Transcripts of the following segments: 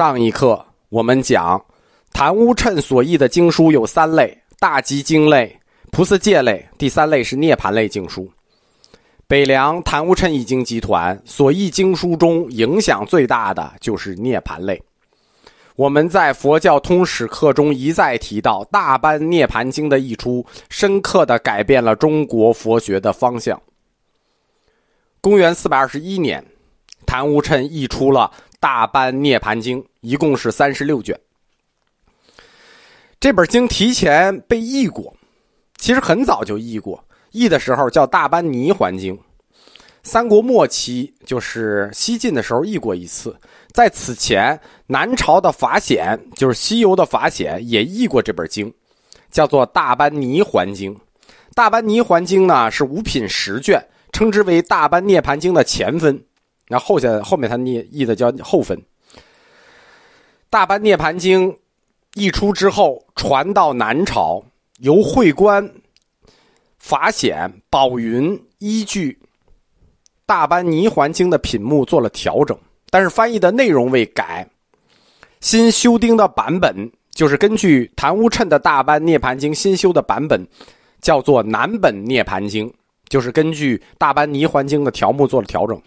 上一课我们讲，昙乌谶所译的经书有三类：大集经类、菩萨戒类，第三类是涅盘类经书。北凉昙乌谶译经集团所译经书中影响最大的就是涅盘类。我们在佛教通史课中一再提到，大般涅盘经的译出，深刻的改变了中国佛学的方向。公元四百二十一年，昙乌谶译出了。大般涅盘经一共是三十六卷，这本经提前被译过，其实很早就译过，译的时候叫大般泥环经。三国末期就是西晋的时候译过一次，在此前南朝的法显就是西游的法显也译过这本经，叫做大般泥环经。大般泥环经呢是五品十卷，称之为大般涅盘经的前分。那后下后面他念译的叫后分，《大般涅盘经》译出之后，传到南朝，由会官法显、宝云依据《大般泥环经》的品目做了调整，但是翻译的内容未改。新修订的版本就是根据昙乌谶的《大般涅盘经》新修的版本，叫做南本涅盘经，就是根据《大般泥环经》的条目做了调整。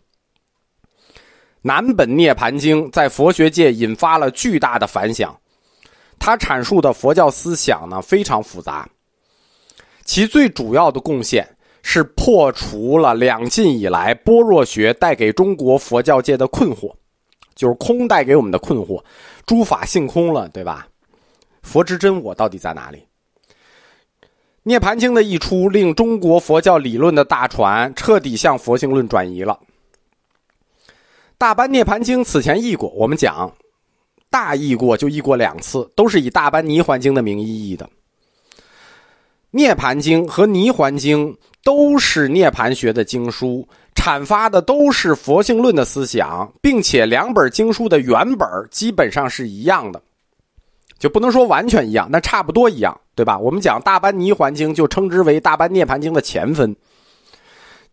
南本涅盘经在佛学界引发了巨大的反响，它阐述的佛教思想呢非常复杂，其最主要的贡献是破除了两晋以来般若学带给中国佛教界的困惑，就是空带给我们的困惑，诸法性空了，对吧？佛之真我到底在哪里？涅盘经的一出，令中国佛教理论的大船彻底向佛性论转移了。大般涅盘经此前译过，我们讲大译过就译过两次，都是以大般泥环经的名义译的。涅盘经和泥环经都是涅盘学的经书，阐发的都是佛性论的思想，并且两本经书的原本基本上是一样的，就不能说完全一样，那差不多一样，对吧？我们讲大般泥环经就称之为大般涅盘经的前分。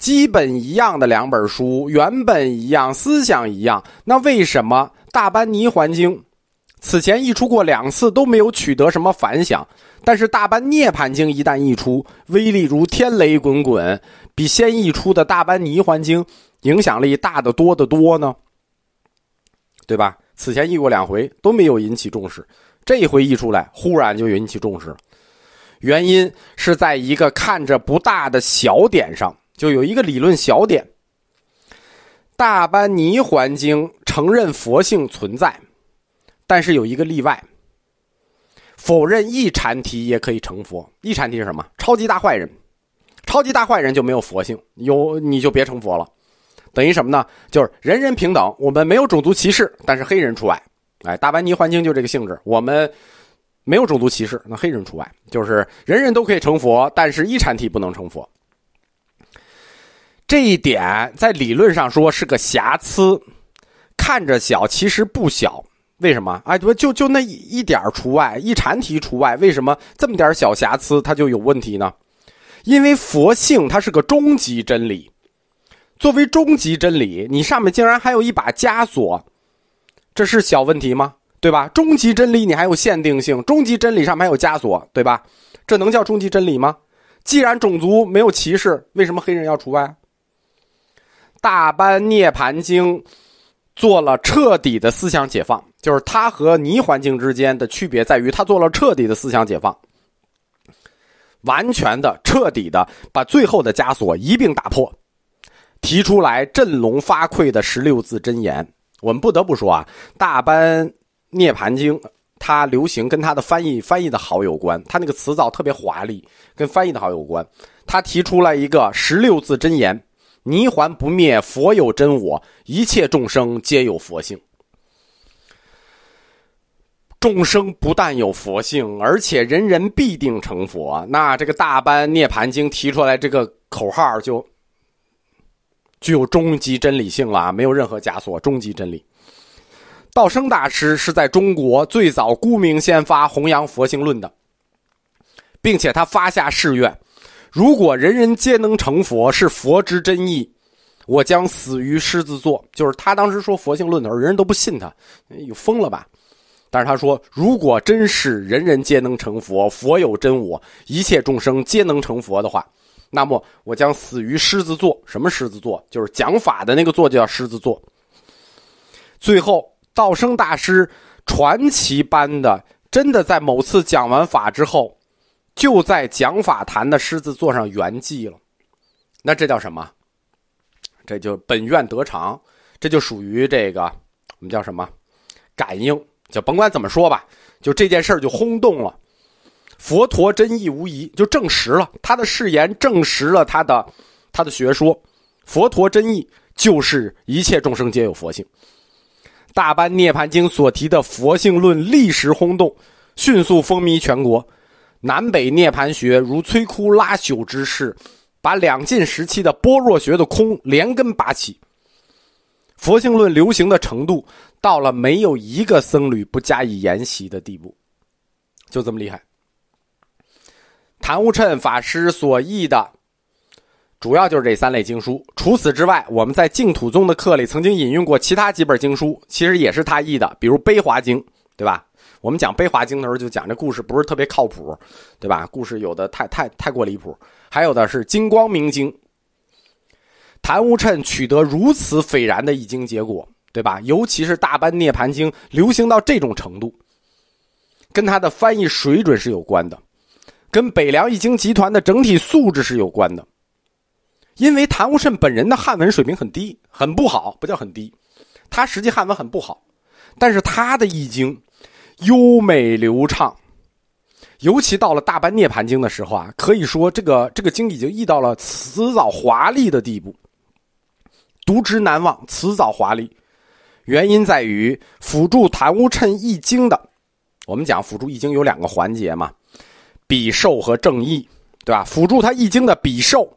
基本一样的两本书，原本一样，思想一样，那为什么《大般泥环经》此前译出过两次都没有取得什么反响？但是《大般涅盘经》一旦译出，威力如天雷滚滚，比先译出的《大般泥环经》影响力大得多得多呢？对吧？此前译过两回都没有引起重视，这一回译出来，忽然就引起重视，原因是在一个看着不大的小点上。就有一个理论小点，《大班尼环经》承认佛性存在，但是有一个例外，否认一禅体也可以成佛。一禅体是什么？超级大坏人，超级大坏人就没有佛性，有你就别成佛了。等于什么呢？就是人人平等，我们没有种族歧视，但是黑人除外。哎，《大班尼环经》就这个性质，我们没有种族歧视，那黑人除外，就是人人都可以成佛，但是一禅体不能成佛。这一点在理论上说是个瑕疵，看着小，其实不小。为什么？哎，不就就那一点除外，一禅题除外，为什么这么点小瑕疵它就有问题呢？因为佛性它是个终极真理，作为终极真理，你上面竟然还有一把枷锁，这是小问题吗？对吧？终极真理你还有限定性，终极真理上面还有枷锁，对吧？这能叫终极真理吗？既然种族没有歧视，为什么黑人要除外？大般涅盘经做了彻底的思想解放，就是它和泥环境之间的区别在于，它做了彻底的思想解放，完全的、彻底的把最后的枷锁一并打破，提出来振聋发聩的十六字真言。我们不得不说啊，大般涅盘经它流行跟它的翻译翻译的好有关，它那个词藻特别华丽，跟翻译的好有关。它提出了一个十六字真言。泥环不灭，佛有真我，一切众生皆有佛性。众生不但有佛性，而且人人必定成佛。那这个大般涅盘经提出来这个口号，就具有终极真理性了，没有任何枷锁，终极真理。道生大师是在中国最早孤名先发弘扬佛性论的，并且他发下誓愿。如果人人皆能成佛，是佛之真意，我将死于狮子座。就是他当时说佛性论的时候，人人都不信他，有疯了吧？但是他说，如果真是人人皆能成佛，佛有真我，一切众生皆能成佛的话，那么我将死于狮子座。什么狮子座？就是讲法的那个座，就叫狮子座。最后，道生大师传奇般的，真的在某次讲完法之后，就在讲法坛的狮子座上圆寂了。那这叫什么？这就本愿得偿，这就属于这个我们叫什么？感应。就甭管怎么说吧，就这件事就轰动了。佛陀真意无疑，就证实了他的誓言，证实了他的他的学说。佛陀真意就是一切众生皆有佛性。大般涅盘经所提的佛性论立时轰动，迅速风靡全国。南北涅盘学如摧枯拉朽之势，把两晋时期的般若学的空连根拔起。佛性论流行的程度到了没有一个僧侣不加以研习的地步，就这么厉害。昙无谶法师所译的，主要就是这三类经书。除此之外，我们在净土宗的课里曾经引用过其他几本经书，其实也是他译的，比如《悲华经》，对吧？我们讲《悲华经》的时候，就讲这故事不是特别靠谱，对吧？故事有的太太太过离谱。还有的是《金光明经》。谭无谶取得如此斐然的易经结果，对吧？尤其是《大般涅盘经》流行到这种程度，跟他的翻译水准是有关的，跟北凉易经集团的整体素质是有关的。因为谭无谶本人的汉文水平很低，很不好，不叫很低，他实际汉文很不好，但是他的易经优美流畅，尤其到了《大般涅盘经》的时候啊，可以说这个这个经已经译到了辞藻华丽的地步。读之难忘，辞藻华丽，原因在于辅助谈无谶译经的。我们讲辅助译经有两个环节嘛，比寿和正义，对吧？辅助他译经的比寿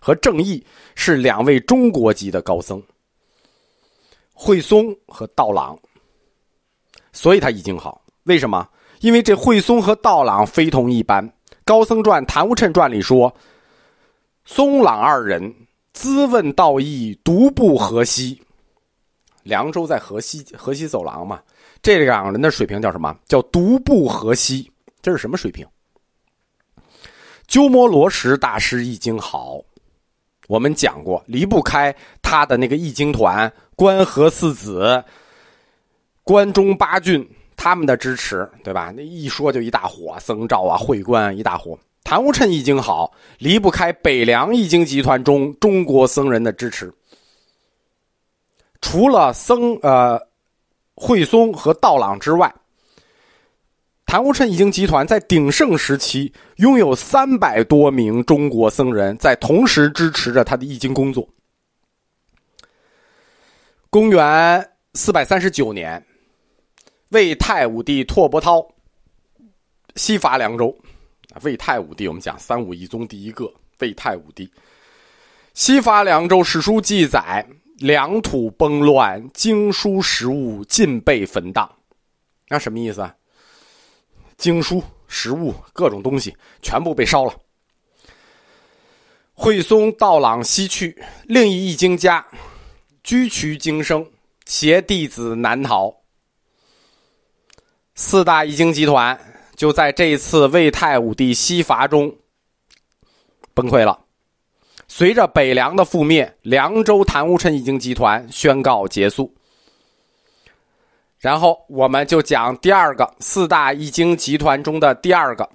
和正义是两位中国籍的高僧，慧松和道朗，所以他译经好。为什么？因为这慧松和道朗非同一般。高僧传、谭无谶传里说，松朗二人。咨问道义，独步河西。凉州在河西，河西走廊嘛。这两个人的水平叫什么？叫独步河西。这是什么水平？鸠摩罗什大师易经好，我们讲过，离不开他的那个易经团，关河四子、关中八郡他们的支持，对吧？那一说就一大火，僧兆啊，会官一大火。谭无谶易经好，离不开北凉易经集团中中国僧人的支持。除了僧呃慧松和道朗之外，谭无谶易经集团在鼎盛时期拥有三百多名中国僧人在同时支持着他的易经工作。公元四百三十九年，魏太武帝拓跋焘西伐凉州。魏太武帝，我们讲三武一宗第一个魏太武帝，西伐凉州。史书记载，凉土崩乱，经书实物尽被焚荡。那什么意思啊？经书、实物各种东西全部被烧了。惠松、道朗西去，另一易经家居渠经生携弟子南逃。四大易经集团。就在这一次魏太武帝西伐中崩溃了。随着北凉的覆灭，凉州谭无谶易经集团宣告结束。然后我们就讲第二个四大易经集团中的第二个，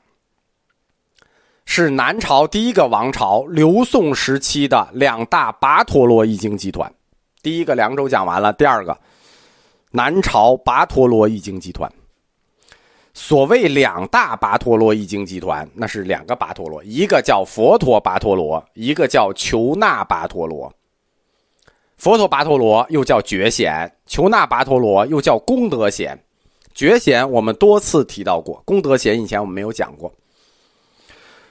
是南朝第一个王朝刘宋时期的两大跋陀罗易经集团。第一个凉州讲完了，第二个南朝跋陀罗易经集团。所谓两大跋陀罗易经集团，那是两个跋陀罗，一个叫佛陀跋陀罗，一个叫求那跋陀罗。佛陀跋陀罗又叫觉贤，求那跋陀罗又叫功德显。觉贤我们多次提到过，功德显以前我们没有讲过。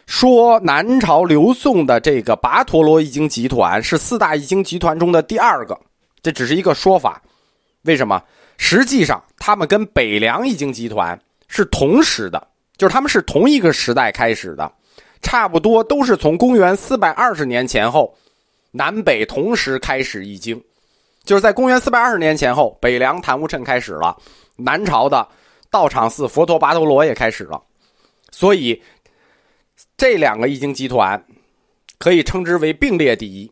说南朝刘宋的这个跋陀罗易经集团是四大易经集团中的第二个，这只是一个说法。为什么？实际上他们跟北凉易经集团。是同时的，就是他们是同一个时代开始的，差不多都是从公元四百二十年前后，南北同时开始易经，就是在公元四百二十年前后，北凉昙无谶开始了，南朝的道场寺佛陀跋陀罗也开始了，所以这两个易经集团可以称之为并列第一。